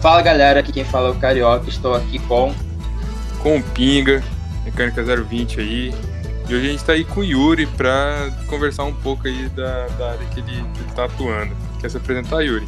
Fala galera, aqui quem fala é o Carioca, estou aqui com. Com o Pinga, Mecânica 020 aí. E hoje a gente está aí com o Yuri para conversar um pouco aí da, da área que ele, está atuando. Quer se apresentar, Yuri?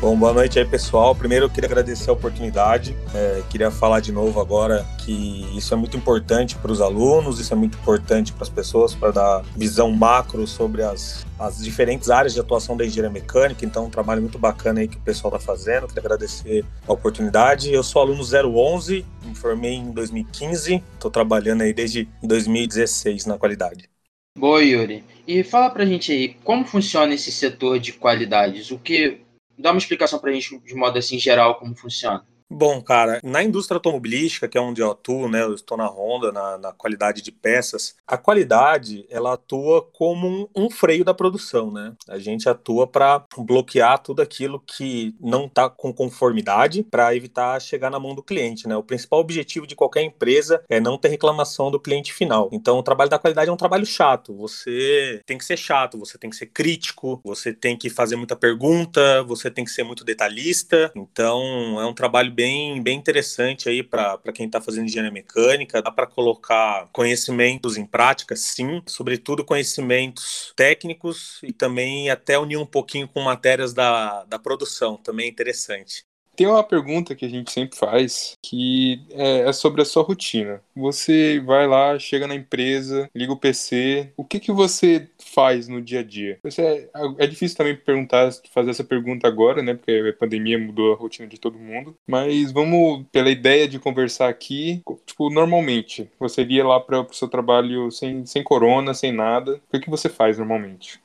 Bom, boa noite aí, pessoal. Primeiro, eu queria agradecer a oportunidade. É, queria falar de novo agora que isso é muito importante para os alunos, isso é muito importante para as pessoas, para dar visão macro sobre as, as diferentes áreas de atuação da engenharia mecânica. Então, um trabalho muito bacana aí que o pessoal está fazendo. Queria agradecer a oportunidade. Eu sou aluno 011, me formei em 2015, estou trabalhando aí desde 2016 na qualidade. Boa, Yuri. E fala pra gente aí, como funciona esse setor de qualidades? O que Dá uma explicação para a gente, de modo assim geral, como funciona. Bom, cara, na indústria automobilística, que é onde eu atuo, né, eu estou na Honda, na, na qualidade de peças, a qualidade, ela atua como um, um freio da produção, né? A gente atua para bloquear tudo aquilo que não está com conformidade para evitar chegar na mão do cliente, né? O principal objetivo de qualquer empresa é não ter reclamação do cliente final. Então, o trabalho da qualidade é um trabalho chato. Você tem que ser chato, você tem que ser crítico, você tem que fazer muita pergunta, você tem que ser muito detalhista. Então, é um trabalho bem, bem interessante aí para quem está fazendo engenharia mecânica. Dá para colocar conhecimentos em prática, sim, sobretudo conhecimentos técnicos e também até unir um pouquinho com matérias da, da produção, também é interessante. Tem uma pergunta que a gente sempre faz que é, é, sobre a sua rotina. Você vai lá, chega na empresa, liga o PC. O que, que você faz no dia a dia? Você é, é difícil também perguntar, fazer essa pergunta agora, né? Porque a pandemia mudou a rotina de todo mundo. Mas vamos pela ideia de conversar aqui. Tipo, normalmente, você iria lá para o seu trabalho sem, sem corona, sem nada. O que, que você faz normalmente?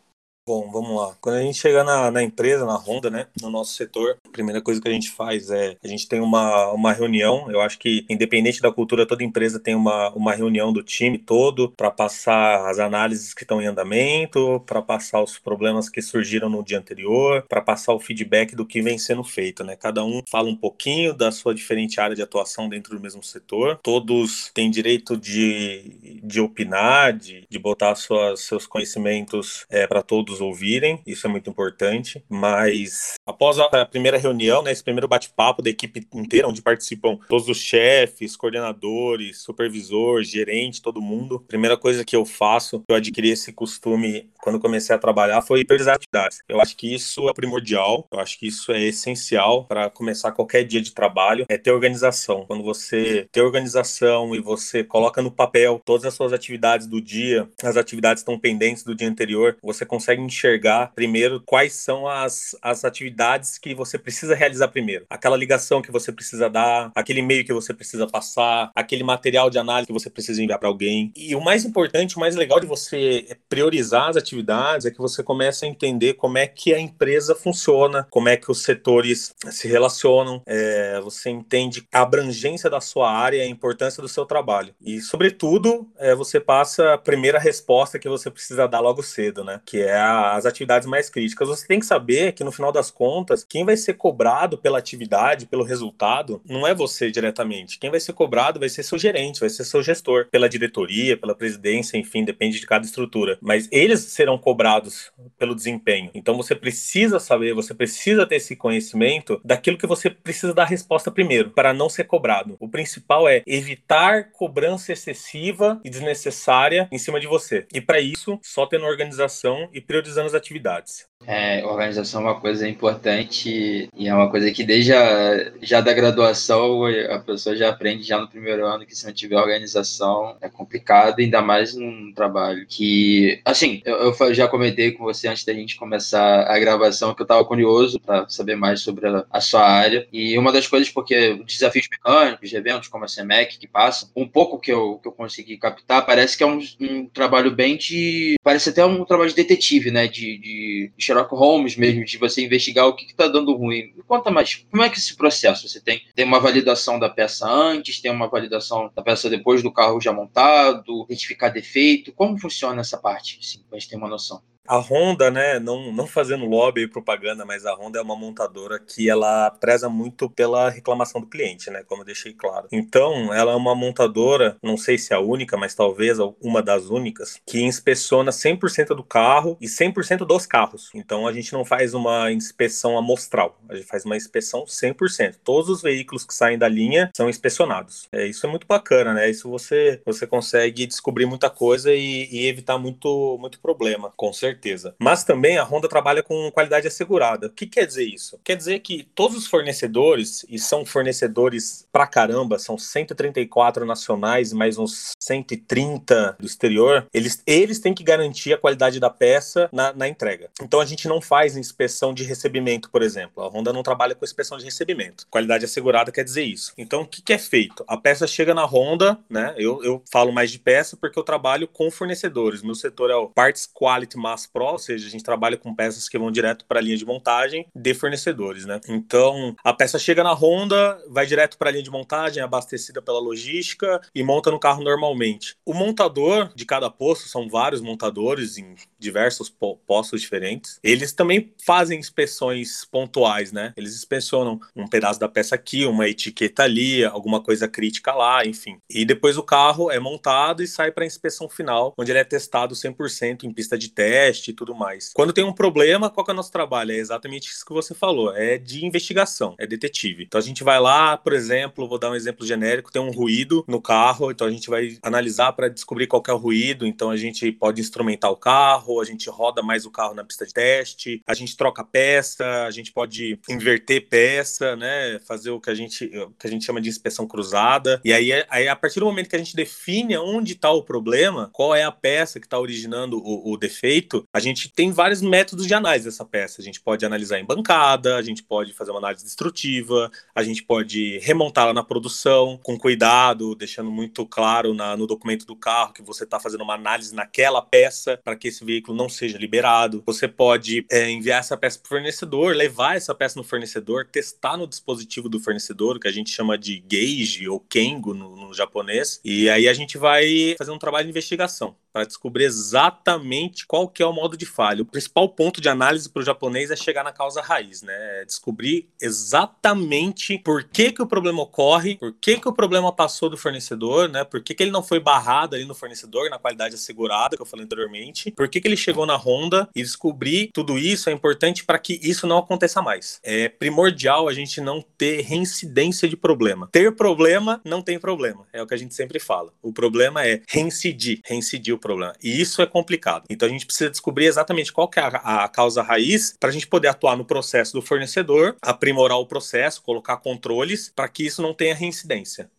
Bom, vamos lá. Quando a gente chega na, na, empresa, na Honda, né, no nosso setor, a primeira coisa que a gente faz é a gente tem uma, uma reunião. Eu acho que, independente da cultura, toda empresa tem uma, uma reunião do time todo para passar as análises que estão em andamento, para passar os problemas que surgiram no dia anterior, para passar o feedback do que vem sendo feito, né? Cada um fala um pouquinho da sua diferente área de atuação dentro do mesmo setor. Todos têm direito de, de opinar, de, de botar suas, seus conhecimentos é, para todos todos ouvirem, isso é muito importante. Mas após a primeira reunião, né, esse primeiro bate-papo da equipe inteira, onde participam todos os chefes, coordenadores, supervisor, gerente, todo mundo, a primeira coisa que eu faço, eu adquiri esse costume quando comecei a trabalhar, foi priorizar atividades. Eu acho que isso é primordial, eu acho que isso é essencial para começar qualquer dia de trabalho, é ter organização. Quando você tem organização e você coloca no papel todas as suas atividades do dia, as atividades estão pendentes do dia anterior, você consegue enxergar primeiro quais são as, as atividades que você precisa realizar primeiro. Aquela ligação que você precisa dar, aquele e-mail que você precisa passar, aquele material de análise que você precisa enviar para alguém. E o mais importante, o mais legal de você priorizar as atividades é que você começa a entender como é que a empresa funciona, como é que os setores se relacionam, é, você entende a abrangência da sua área, a importância do seu trabalho. E, sobretudo, é, você passa a primeira resposta que você precisa dar logo cedo, né? Que é a as atividades mais críticas. Você tem que saber que no final das contas, quem vai ser cobrado pela atividade, pelo resultado, não é você diretamente. Quem vai ser cobrado vai ser seu gerente, vai ser seu gestor, pela diretoria, pela presidência, enfim, depende de cada estrutura. Mas eles serão cobrados pelo desempenho. Então você precisa saber, você precisa ter esse conhecimento daquilo que você precisa dar resposta primeiro, para não ser cobrado. O principal é evitar cobrança excessiva e desnecessária em cima de você. E para isso, só tendo organização e prioridade priorizando as atividades. É, organização é uma coisa importante e é uma coisa que desde a, já da graduação a pessoa já aprende já no primeiro ano que se não tiver organização é complicado, ainda mais num trabalho que, assim, eu, eu já comentei com você antes da gente começar a gravação que eu estava curioso para saber mais sobre a, a, sua área e uma das coisas, porque desafios mecânicos, de eventos como a CEMEC que passa, um pouco que eu, que eu consegui captar, parece que é um, um trabalho bem de, parece até um trabalho de detetive, né, de, de Sherlock Holmes mesmo, de você investigar o que está dando ruim. Me conta mais, como é que esse processo? Você tem, tem uma validação da peça antes, tem uma validação da peça depois do carro já montado, identificar defeito, como funciona essa parte, assim, para a gente ter uma noção? A Honda, né, não, não fazendo lobby e propaganda, mas a Honda é uma montadora que ela preza muito pela reclamação do cliente, né, como eu deixei claro. Então, ela é uma montadora, não sei se é a única, mas talvez uma das únicas, que inspeciona 100% do carro e 100% dos carros. Então, a gente não faz uma inspeção amostral, a gente faz uma inspeção 100%. Todos os veículos que saem da linha são inspecionados. É, isso é muito bacana, né? Isso você, você consegue descobrir muita coisa e, e evitar muito, muito problema, com certeza. Mas também a Honda trabalha com qualidade assegurada. O que quer dizer isso? Quer dizer que todos os fornecedores, e são fornecedores pra caramba, são 134 nacionais, mais uns 130 do exterior, eles, eles têm que garantir a qualidade da peça na, na entrega. Então a gente não faz inspeção de recebimento, por exemplo. A Honda não trabalha com inspeção de recebimento. Qualidade assegurada quer dizer isso. Então o que, que é feito? A peça chega na Honda, né? Eu, eu falo mais de peça porque eu trabalho com fornecedores. Meu setor é o Parts Quality Mass Pro, ou seja, a gente trabalha com peças que vão direto para a linha de montagem de fornecedores, né? Então, a peça chega na Honda, vai direto para a linha de montagem, é abastecida pela logística e monta no carro normalmente. O montador de cada posto, são vários montadores em diversos postos diferentes, eles também fazem inspeções pontuais, né? Eles inspecionam um pedaço da peça aqui, uma etiqueta ali, alguma coisa crítica lá, enfim. E depois o carro é montado e sai para inspeção final, onde ele é testado 100% em pista de teste e tudo mais. Quando tem um problema, qual que é o nosso trabalho? É exatamente isso que você falou, é de investigação, é detetive. Então a gente vai lá, por exemplo, vou dar um exemplo genérico, tem um ruído no carro, então a gente vai analisar para descobrir qual é o ruído, então a gente pode instrumentar o carro, a gente roda mais o carro na pista de teste, a gente troca peça, a gente pode inverter peça, né, fazer o que a gente, que a gente chama de inspeção cruzada. E aí, aí a partir do momento que a gente define onde está o problema, qual é a peça que está originando o, o defeito, a gente tem vários métodos de análise dessa peça. A gente pode analisar em bancada, a gente pode fazer uma análise destrutiva, a gente pode remontá-la na produção com cuidado, deixando muito claro na, no documento do carro que você está fazendo uma análise naquela peça para que esse veículo não seja liberado. Você pode é, enviar essa peça para o fornecedor, levar essa peça no fornecedor, testar no dispositivo do fornecedor, que a gente chama de gauge ou kengo no, no japonês, e aí a gente vai fazer um trabalho de investigação para descobrir exatamente qual que é o modo de falha. O principal ponto de análise para o japonês é chegar na causa raiz, né? É descobrir exatamente por que, que o problema ocorre, por que, que o problema passou do fornecedor, né? Por que, que ele não foi barrado ali no fornecedor, na qualidade assegurada, que eu falei anteriormente, por que, que ele chegou na Honda e descobrir tudo isso é importante para que isso não aconteça mais. É primordial a gente não ter reincidência de problema. Ter problema não tem problema, é o que a gente sempre fala. O problema é reincidir, reincidir o problema. E isso é complicado. Então a gente precisa descobrir exatamente qual é a, a causa raiz para a gente poder atuar no processo do fornecedor, aprimorar o processo, colocar controles para que isso não tenha reincidência.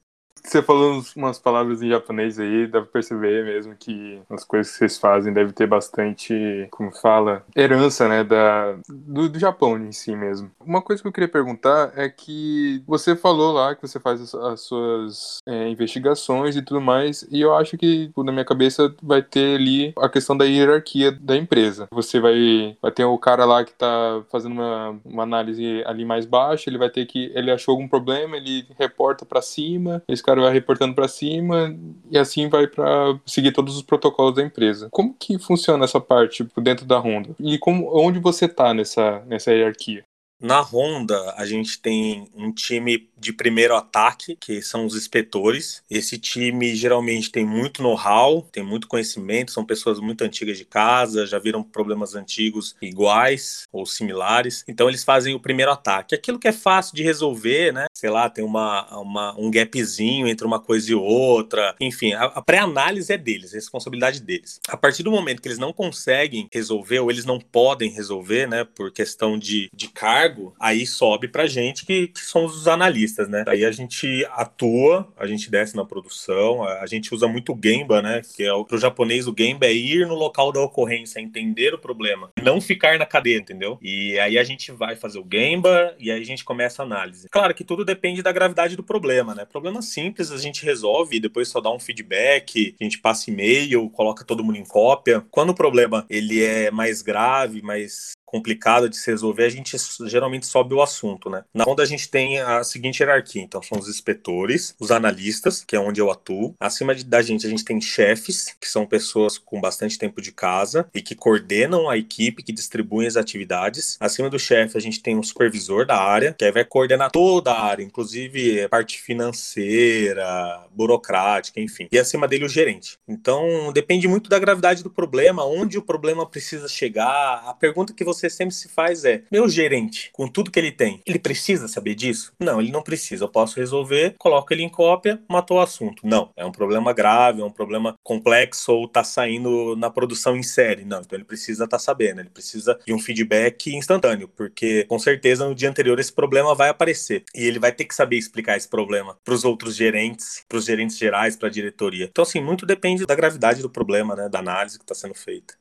Você falou umas palavras em japonês aí, dá pra perceber mesmo que as coisas que vocês fazem devem ter bastante, como fala, herança, né, da, do, do, Japão em si mesmo. Uma coisa que eu queria perguntar é que você falou lá que você faz as, as suas é, investigações e tudo mais, e eu acho que na minha cabeça vai ter ali a questão da hierarquia da empresa. Você vai, vai ter o cara lá que tá fazendo uma, uma análise ali mais baixa, ele vai ter que, ele achou algum problema, ele reporta para cima, esse cara vai reportando para cima e assim vai para seguir todos os protocolos da empresa. Como que funciona essa parte tipo, dentro da Honda? E como, onde você tá nessa, nessa hierarquia? Na Honda, a gente tem um time de primeiro ataque, que são os inspetores. Esse time geralmente tem muito know-how, tem muito conhecimento, são pessoas muito antigas de casa, já viram problemas antigos iguais ou similares. Então eles fazem o primeiro ataque. Aquilo que é fácil de resolver, né? Sei lá, tem uma, uma um gapzinho entre uma coisa e outra. Enfim, a, a pré-análise é deles, a responsabilidade deles. A partir do momento que eles não conseguem resolver ou eles não podem resolver, né, por questão de, de cargo, aí sobe pra gente que, que somos os analistas né? Aí a gente atua, a gente desce na produção, a gente usa muito o Gemba, né? Que é pro japonês o Gemba é ir no local da ocorrência, entender o problema, não ficar na cadeia, entendeu? E aí a gente vai fazer o Gemba e aí a gente começa a análise. Claro que tudo depende da gravidade do problema, né? Problema simples a gente resolve e depois só dá um feedback, a gente passa e-mail, coloca todo mundo em cópia. Quando o problema ele é mais grave, mais complicado de se resolver, a gente geralmente sobe o assunto, né? Na onda a gente tem a seguinte hierarquia, então são os inspetores, os analistas, que é onde eu atuo. Acima de, da gente a gente tem chefes, que são pessoas com bastante tempo de casa e que coordenam a equipe, que distribuem as atividades. Acima do chefe a gente tem um supervisor da área, que aí vai coordenar toda a área, inclusive parte financeira, burocrática, enfim. E acima dele o gerente. Então depende muito da gravidade do problema, onde o problema precisa chegar. A pergunta que você sempre se faz é: meu gerente, com tudo que ele tem, ele precisa saber disso? Não, ele não precisa. Eu posso resolver, coloco ele em cópia, matou o assunto. Não, é um problema grave, é um problema complexo ou tá saindo na produção em série. Não, então ele precisa estar tá sabendo, ele precisa de um feedback instantâneo, porque com certeza no dia anterior esse problema vai aparecer e ele vai ter que saber explicar esse problema para os outros gerentes, para os gerentes gerais, para a diretoria. Então assim, muito depende da gravidade do problema, né, da análise que está sendo feita.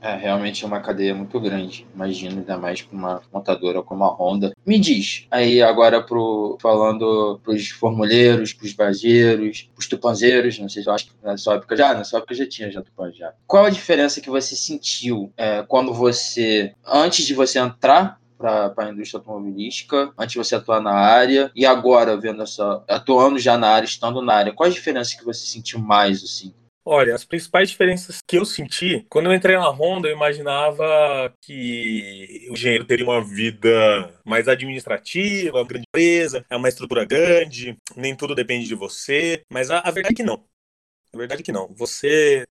É, realmente é uma cadeia muito grande. Imagino, ainda mais para uma montadora como a Honda. Me diz, aí agora pro, falando para os formuleiros, para os bageiros, para os tupanzeiros, não sei se eu acho que na sua época já, na sua época já tinha já tupan já. Qual a diferença que você sentiu é, quando você, antes de você entrar para a indústria automobilística, antes de você atuar na área, e agora vendo essa, atuando já na área, estando na área, quais diferenças que você sentiu mais, assim? Olha, as principais diferenças que eu senti, quando eu entrei na Honda, eu imaginava que o engenheiro teria uma vida mais administrativa, uma grande empresa, é uma estrutura grande, nem tudo depende de você, mas a, a verdade é que não. A verdade é que não. Você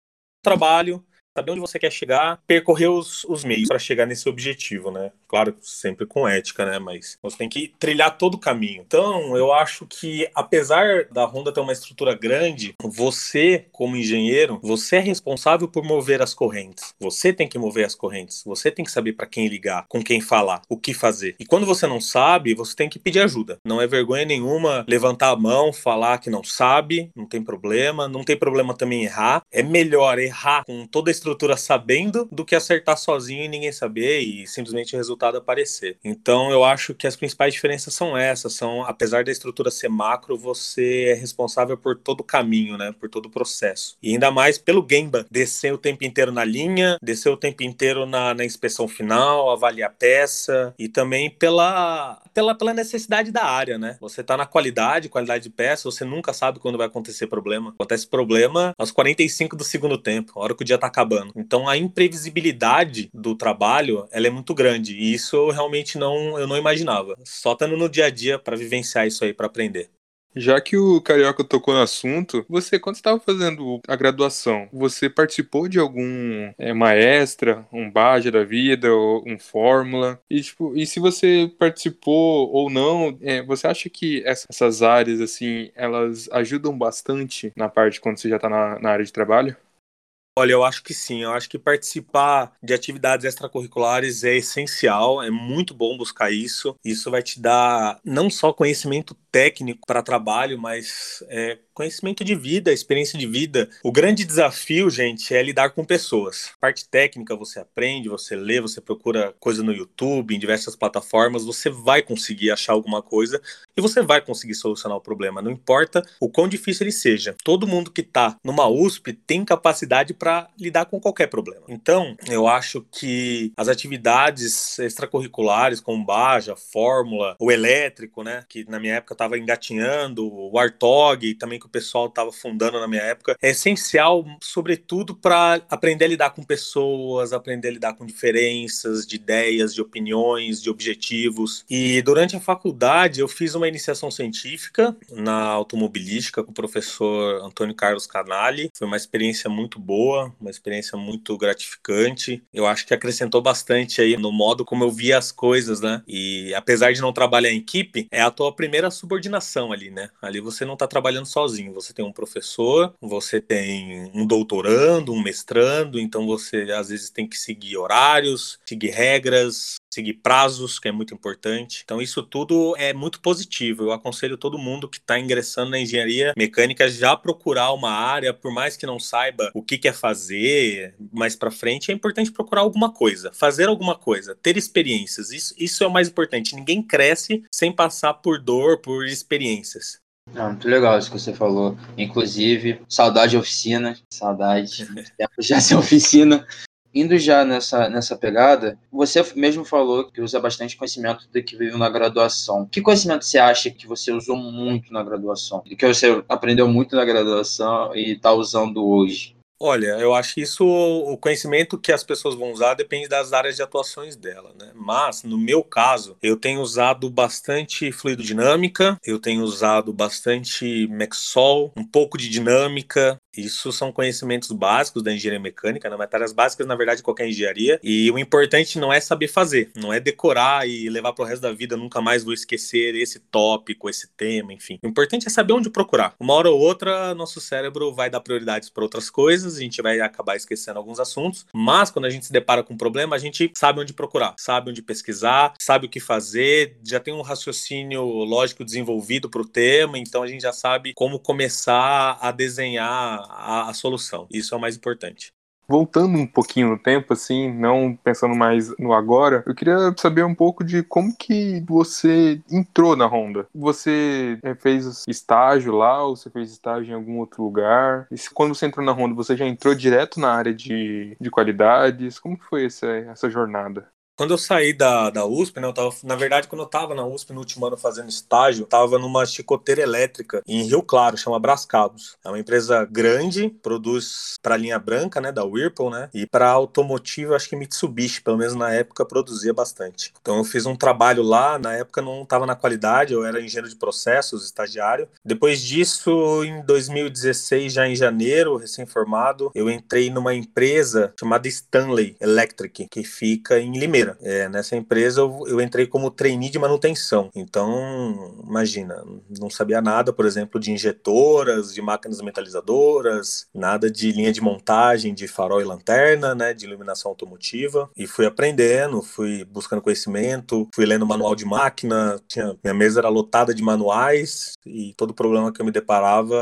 trabalho, saber onde você quer chegar, percorrer os, os meios para chegar nesse objetivo, né? Claro, sempre com ética, né? Mas você tem que trilhar todo o caminho. Então, eu acho que, apesar da Honda ter uma estrutura grande, você, como engenheiro, você é responsável por mover as correntes. Você tem que mover as correntes. Você tem que saber para quem ligar, com quem falar, o que fazer. E quando você não sabe, você tem que pedir ajuda. Não é vergonha nenhuma levantar a mão, falar que não sabe, não tem problema. Não tem problema também errar. É melhor errar com toda a estrutura sabendo do que acertar sozinho e ninguém saber e simplesmente o resultado aparecer. Então eu acho que as principais diferenças são essas, são apesar da estrutura ser macro, você é responsável por todo o caminho, né, por todo o processo. E ainda mais pelo Gemba, descer o tempo inteiro na linha, descer o tempo inteiro na, na inspeção final, avaliar a peça e também pela, pela, pela necessidade da área, né? Você tá na qualidade, qualidade de peça, você nunca sabe quando vai acontecer problema. Acontece problema aos 45 do segundo tempo, a hora que o dia tá acabando acabando. Então a imprevisibilidade do trabalho ela é muito grande e isso eu realmente não eu não imaginava. Só estando no dia a dia para vivenciar isso aí, para aprender. Já que o Carioca tocou no assunto, você, quando estava fazendo a graduação, você participou de algum é, maestra, um Baja da vida, ou um Fórmula? E, tipo, e se você participou ou não, é, você acha que essas áreas, assim, elas ajudam bastante na parte quando você já está na, na área de trabalho? Olha, eu acho que sim. Eu acho que participar de atividades extracurriculares é essencial. É muito bom buscar isso. Isso vai te dar não só conhecimento técnico para trabalho, mas é, conhecimento de vida, experiência de vida. O grande desafio, gente, é lidar com pessoas. Parte técnica você aprende, você lê, você procura coisa no YouTube, em diversas plataformas, você vai conseguir achar alguma coisa e você vai conseguir solucionar o problema. Não importa o quão difícil ele seja. Todo mundo que está numa USP tem capacidade para lidar com qualquer problema. Então, eu acho que as atividades extracurriculares, como Baja, Fórmula, o elétrico, né, que na minha época estava engatinhando, o Artog, também que o pessoal estava fundando na minha época, é essencial, sobretudo, para aprender a lidar com pessoas, aprender a lidar com diferenças de ideias, de opiniões, de objetivos. E durante a faculdade eu fiz uma iniciação científica na automobilística com o professor Antônio Carlos Canali. Foi uma experiência muito boa, uma experiência muito gratificante. Eu acho que acrescentou bastante aí no modo como eu via as coisas, né? E apesar de não trabalhar em equipe, é a tua primeira subordinação ali, né? Ali você não está trabalhando sozinho. Você tem um professor, você tem um doutorando, um mestrando, então você às vezes tem que seguir horários, seguir regras, seguir prazos, que é muito importante. Então, isso tudo é muito positivo. Eu aconselho todo mundo que está ingressando na engenharia mecânica já procurar uma área, por mais que não saiba o que quer fazer mais para frente, é importante procurar alguma coisa, fazer alguma coisa, ter experiências. Isso, isso é o mais importante. Ninguém cresce sem passar por dor, por experiências. Não, muito legal isso que você falou. Inclusive, saudade de oficina, saudade já sem oficina. indo já nessa, nessa pegada, você mesmo falou que usa bastante conhecimento do que vive na graduação. Que conhecimento você acha que você usou muito na graduação? E que você aprendeu muito na graduação e está usando hoje? Olha, eu acho que isso, o conhecimento que as pessoas vão usar depende das áreas de atuações dela, né? Mas, no meu caso, eu tenho usado bastante fluidodinâmica, eu tenho usado bastante Mexol, um pouco de dinâmica, isso são conhecimentos básicos da engenharia mecânica, né? matérias básicas, na verdade, de qualquer engenharia. E o importante não é saber fazer, não é decorar e levar para o resto da vida, nunca mais vou esquecer esse tópico, esse tema, enfim. O importante é saber onde procurar. Uma hora ou outra, nosso cérebro vai dar prioridades para outras coisas, a gente vai acabar esquecendo alguns assuntos, mas quando a gente se depara com um problema, a gente sabe onde procurar, sabe onde pesquisar, sabe o que fazer, já tem um raciocínio lógico desenvolvido para o tema, então a gente já sabe como começar a desenhar a, a solução. Isso é o mais importante. Voltando um pouquinho no tempo, assim, não pensando mais no agora, eu queria saber um pouco de como que você entrou na Honda. Você é, fez estágio lá ou você fez estágio em algum outro lugar? E quando você entrou na Honda, você já entrou direto na área de, de qualidades? Como foi essa, essa jornada? Quando eu saí da, da USP, né, eu tava, na verdade, quando eu estava na USP no último ano fazendo estágio, eu tava numa chicoteira elétrica em Rio Claro, chama Brascabos. É uma empresa grande, produz para linha branca, né, da Whirlpool, né, e para automotivo, acho que Mitsubishi, pelo menos na época, produzia bastante. Então eu fiz um trabalho lá, na época não estava na qualidade, eu era engenheiro de processos, estagiário. Depois disso, em 2016, já em janeiro, recém-formado, eu entrei numa empresa chamada Stanley Electric, que fica em Limeira é, nessa empresa eu, eu, entrei como trainee de manutenção. Então, imagina, não sabia nada, por exemplo, de injetoras, de máquinas metalizadoras, nada de linha de montagem de farol e lanterna, né, de iluminação automotiva. E fui aprendendo, fui buscando conhecimento, fui lendo manual de máquina. Tinha, minha mesa era lotada de manuais e todo problema que eu me deparava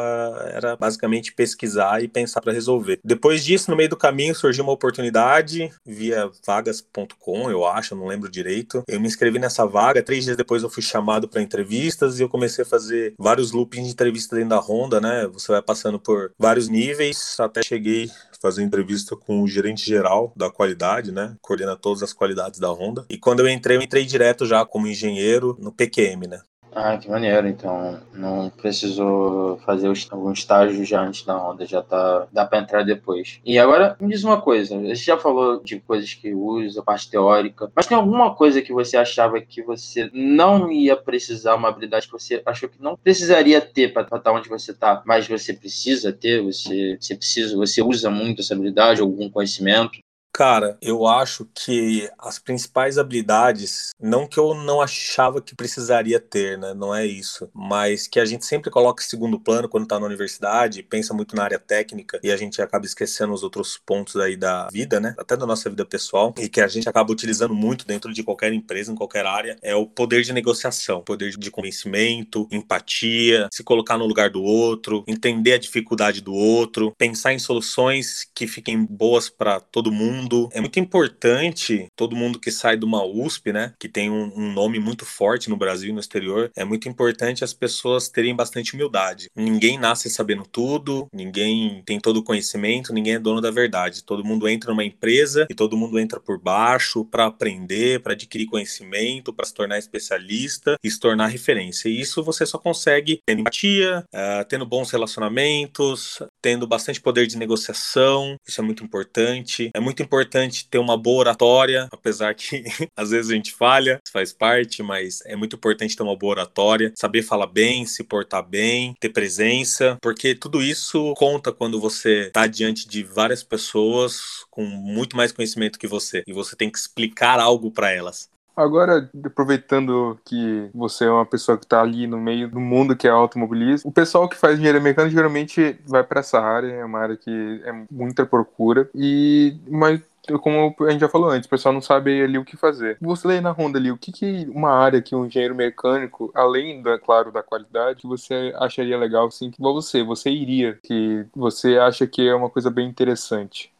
era basicamente pesquisar e pensar para resolver. Depois disso, no meio do caminho, surgiu uma oportunidade via vagas.com eu acho, não lembro direito. Eu me inscrevi nessa vaga, três dias depois eu fui chamado para entrevistas e eu comecei a fazer vários loopings de entrevista dentro da Honda, né? Você vai passando por vários níveis, até cheguei fazer entrevista com o gerente geral da qualidade, né? Coordena todas as qualidades da Honda. E quando eu entrei, eu entrei direto já como engenheiro no PQM, né? Ah, que maneiro. Então, não precisou fazer algum estágio já antes da onda, já tá. dá para entrar depois. E agora, me diz uma coisa: você já falou de coisas que usa, parte teórica, mas tem alguma coisa que você achava que você não ia precisar, uma habilidade que você achou que não precisaria ter para estar onde você tá, mas você precisa ter, você, você precisa, você usa muito essa habilidade, algum conhecimento? Cara, eu acho que as principais habilidades, não que eu não achava que precisaria ter, né? Não é isso. Mas que a gente sempre coloca em segundo plano quando tá na universidade, pensa muito na área técnica e a gente acaba esquecendo os outros pontos aí da vida, né? Até da nossa vida pessoal, e que a gente acaba utilizando muito dentro de qualquer empresa, em qualquer área, é o poder de negociação, poder de convencimento, empatia, se colocar no lugar do outro, entender a dificuldade do outro, pensar em soluções que fiquem boas para todo mundo mundo. É muito importante, todo mundo que sai de uma USP, né, que tem um, um nome muito forte no Brasil e no exterior, é muito importante as pessoas terem bastante humildade. Ninguém nasce sabendo tudo, ninguém tem todo o conhecimento, ninguém é dono da verdade. Todo mundo entra numa empresa e todo mundo entra por baixo para aprender, para adquirir conhecimento, para se tornar especialista e se tornar referência. E isso você só consegue tendo empatia, uh, tendo bons relacionamentos, tendo bastante poder de negociação. Isso é muito importante. É muito importante ter uma boa oratória, apesar que às vezes a gente falha, isso faz parte, mas é muito importante ter uma boa oratória, saber falar bem, se portar bem, ter presença, porque tudo isso conta quando você está diante de várias pessoas com muito mais conhecimento que você e você tem que explicar algo para elas. Agora, aproveitando que você é uma pessoa que está ali no meio do mundo que é automobilismo, o pessoal que faz engenharia mecânica geralmente vai para essa área, é uma área que é muita procura, e mas como a gente já falou antes, o pessoal não sabe ali o que fazer. Você lê na Honda ali, o que, que uma área que um engenheiro mecânico, além, da, claro, da qualidade, que você acharia legal, assim, que você, você iria, que você acha que é uma coisa bem interessante?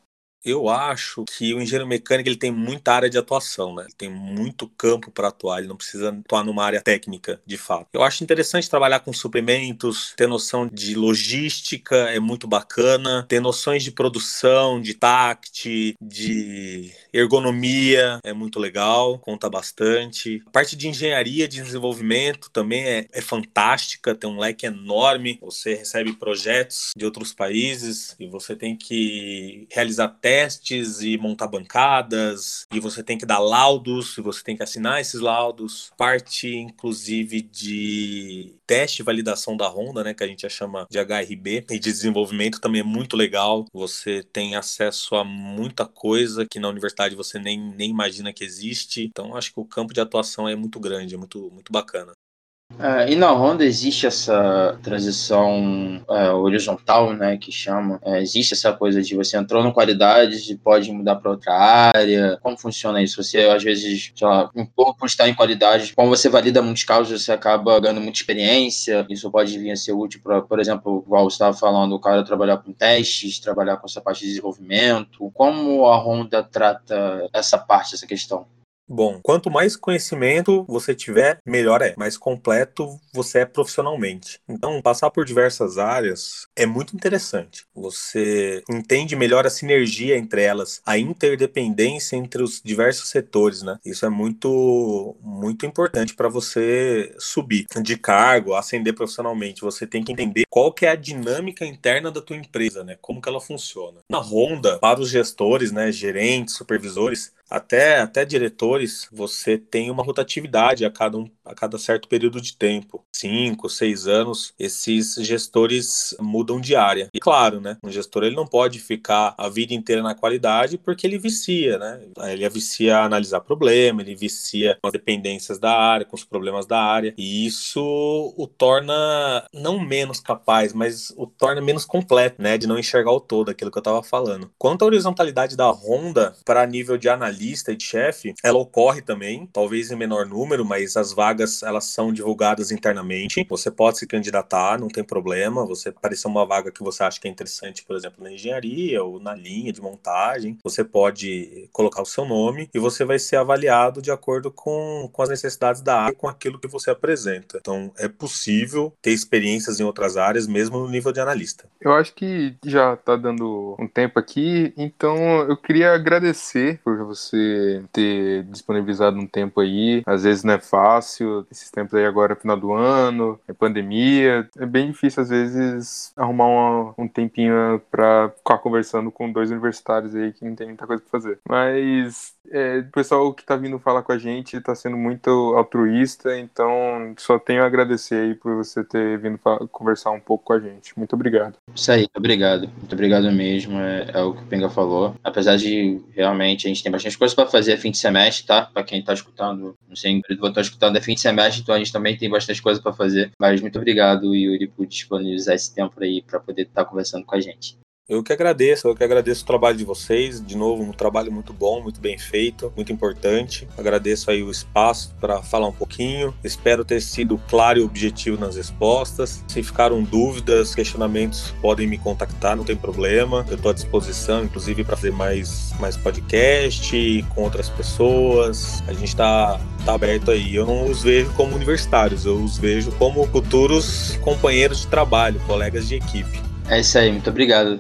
Eu acho que o engenheiro mecânico ele tem muita área de atuação, né? Ele tem muito campo para atuar, ele não precisa atuar numa área técnica, de fato. Eu acho interessante trabalhar com suprimentos, ter noção de logística é muito bacana, ter noções de produção, de tact, de ergonomia é muito legal, conta bastante. A parte de engenharia de desenvolvimento também é, é fantástica, tem um leque enorme. Você recebe projetos de outros países e você tem que realizar testes testes e montar bancadas, e você tem que dar laudos, você tem que assinar esses laudos. Parte, inclusive, de teste e validação da Honda, né, que a gente chama de HRB, e de desenvolvimento também é muito legal. Você tem acesso a muita coisa que na universidade você nem, nem imagina que existe. Então, acho que o campo de atuação é muito grande, é muito, muito bacana. É, e na Honda existe essa transição é, horizontal, né, que chama. É, existe essa coisa de você entrou no qualidade e pode mudar para outra área. Como funciona isso? Você, às vezes, sei lá, um pouco está em qualidade. Como você valida muitos casos, você acaba ganhando muita experiência. Isso pode vir a ser útil para, por exemplo, igual você estava falando, o cara trabalhar com testes, trabalhar com essa parte de desenvolvimento. Como a Honda trata essa parte, essa questão? Bom, quanto mais conhecimento você tiver, melhor é. Mais completo você é profissionalmente. Então, passar por diversas áreas é muito interessante. Você entende melhor a sinergia entre elas, a interdependência entre os diversos setores, né? Isso é muito, muito importante para você subir de cargo, ascender profissionalmente. Você tem que entender qual que é a dinâmica interna da tua empresa, né? Como que ela funciona. Na Honda, para os gestores, né, gerentes, supervisores, até, até diretores, você tem uma rotatividade a cada, um, a cada certo período de tempo. Cinco, seis anos, esses gestores mudam de área. E claro, né? Um gestor ele não pode ficar a vida inteira na qualidade porque ele vicia, né? Ele vicia a analisar problema, ele vicia com as dependências da área, com os problemas da área. E isso o torna não menos capaz, mas o torna menos completo, né? De não enxergar o todo, aquilo que eu estava falando. Quanto à horizontalidade da Honda para nível de analista, lista de chefe, ela ocorre também, talvez em menor número, mas as vagas elas são divulgadas internamente. Você pode se candidatar, não tem problema. Você aparecer uma vaga que você acha que é interessante, por exemplo, na engenharia ou na linha de montagem, você pode colocar o seu nome e você vai ser avaliado de acordo com, com as necessidades da área, com aquilo que você apresenta. Então, é possível ter experiências em outras áreas, mesmo no nível de analista. Eu acho que já está dando um tempo aqui, então eu queria agradecer por você ter disponibilizado um tempo aí. Às vezes não é fácil, esses tempos aí agora, final do ano, é pandemia. É bem difícil, às vezes, arrumar uma, um tempinho para ficar conversando com dois universitários aí que não tem muita coisa pra fazer. Mas é, o pessoal que tá vindo falar com a gente tá sendo muito altruísta, então só tenho a agradecer aí por você ter vindo conversar um pouco com a gente. Muito obrigado. Isso aí, obrigado. Muito obrigado mesmo. É, é o que o Penga falou. Apesar de realmente a gente tem bastante coisa para fazer fim de semestre, tá? Para quem tá escutando, não sei, vou estar escutando é fim de semestre, então a gente também tem bastante coisa para fazer. Mas muito obrigado, Yuri, por disponibilizar esse tempo aí para poder estar tá conversando com a gente. Eu que agradeço, eu que agradeço o trabalho de vocês. De novo, um trabalho muito bom, muito bem feito, muito importante. Agradeço aí o espaço para falar um pouquinho. Espero ter sido claro e objetivo nas respostas. Se ficaram dúvidas, questionamentos, podem me contactar, não tem problema. Eu estou à disposição, inclusive, para fazer mais, mais podcast com outras pessoas. A gente está tá aberto aí. Eu não os vejo como universitários, eu os vejo como futuros companheiros de trabalho, colegas de equipe. É isso aí, muito obrigado.